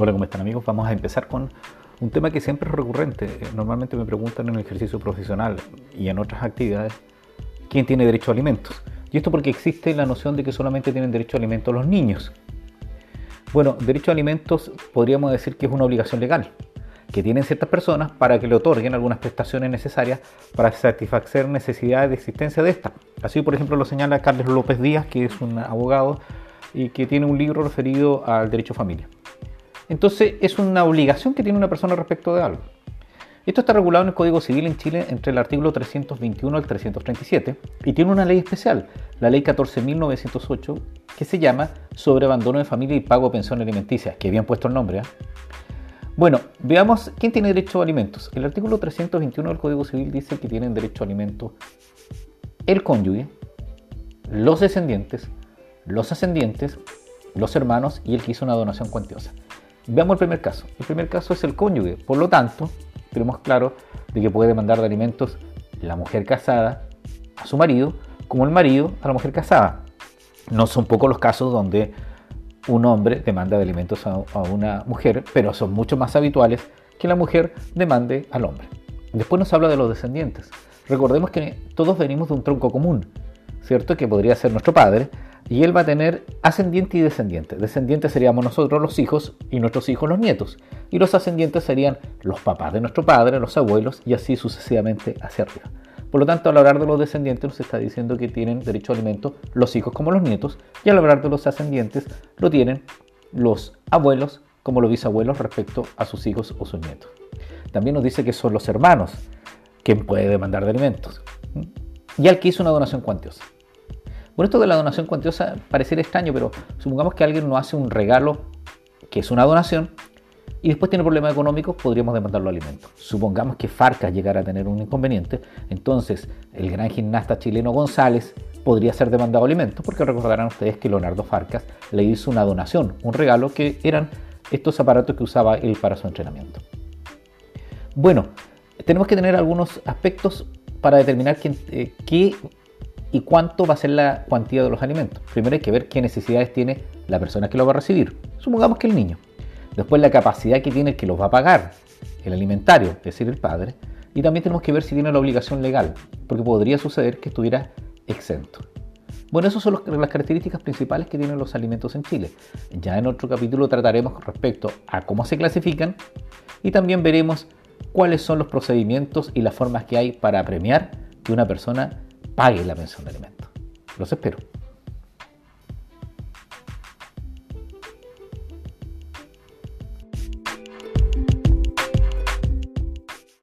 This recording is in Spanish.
Hola, ¿cómo están amigos? Vamos a empezar con un tema que siempre es recurrente. Normalmente me preguntan en el ejercicio profesional y en otras actividades, ¿quién tiene derecho a alimentos? Y esto porque existe la noción de que solamente tienen derecho a alimentos los niños. Bueno, derecho a alimentos podríamos decir que es una obligación legal que tienen ciertas personas para que le otorguen algunas prestaciones necesarias para satisfacer necesidades de existencia de esta. Así, por ejemplo, lo señala Carlos López Díaz, que es un abogado y que tiene un libro referido al derecho a familia. Entonces es una obligación que tiene una persona respecto de algo. Esto está regulado en el Código Civil en Chile entre el artículo 321 al 337 y tiene una ley especial, la ley 14.908, que se llama sobre abandono de familia y pago de pensión alimenticia, que bien puesto el nombre. ¿eh? Bueno, veamos quién tiene derecho a alimentos. El artículo 321 del Código Civil dice que tienen derecho a alimentos el cónyuge, los descendientes, los ascendientes, los hermanos y el que hizo una donación cuantiosa. Veamos el primer caso. El primer caso es el cónyuge. Por lo tanto, tenemos claro de que puede demandar de alimentos la mujer casada a su marido como el marido a la mujer casada. No son pocos los casos donde un hombre demanda de alimentos a, una mujer, pero son mucho más habituales que la mujer demande al hombre. Después nos habla de los descendientes. Recordemos que todos venimos de un tronco común, ¿cierto? Que podría ser nuestro padre, y él va a tener ascendiente y descendiente. Descendientes seríamos nosotros los hijos y nuestros hijos los nietos. Y los ascendientes serían los papás de nuestro padre, los abuelos y así sucesivamente hacia arriba. Por lo tanto, al hablar de los descendientes nos está diciendo que tienen derecho a alimento los hijos como los nietos y al hablar de los ascendientes lo tienen los abuelos como los bisabuelos respecto a sus hijos o sus nietos. También nos dice que son los hermanos quien puede demandar de alimentos y al que hizo una donación cuantiosa. Bueno, esto de la donación cuantiosa pareciera extraño, pero supongamos que alguien nos hace un regalo que es una donación y después tiene problemas económicos, podríamos demandarlo alimentos. Supongamos que Farcas llegara a tener un inconveniente, entonces el gran gimnasta chileno González podría ser demandado alimentos, porque recordarán ustedes que Leonardo Farcas le hizo una donación, un regalo que eran estos aparatos que usaba él para su entrenamiento. Bueno, tenemos que tener algunos aspectos para determinar eh, qué y cuánto va a ser la cuantía de los alimentos. Primero hay que ver qué necesidades tiene la persona que lo va a recibir. Supongamos que el niño. Después la capacidad que tiene el que los va a pagar, el alimentario, es decir, el padre. Y también tenemos que ver si tiene la obligación legal, porque podría suceder que estuviera exento. Bueno, esas son las características principales que tienen los alimentos en Chile. Ya en otro capítulo trataremos respecto a cómo se clasifican y también veremos cuáles son los procedimientos y las formas que hay para premiar que una persona pague la pensión de alimentos. Los espero.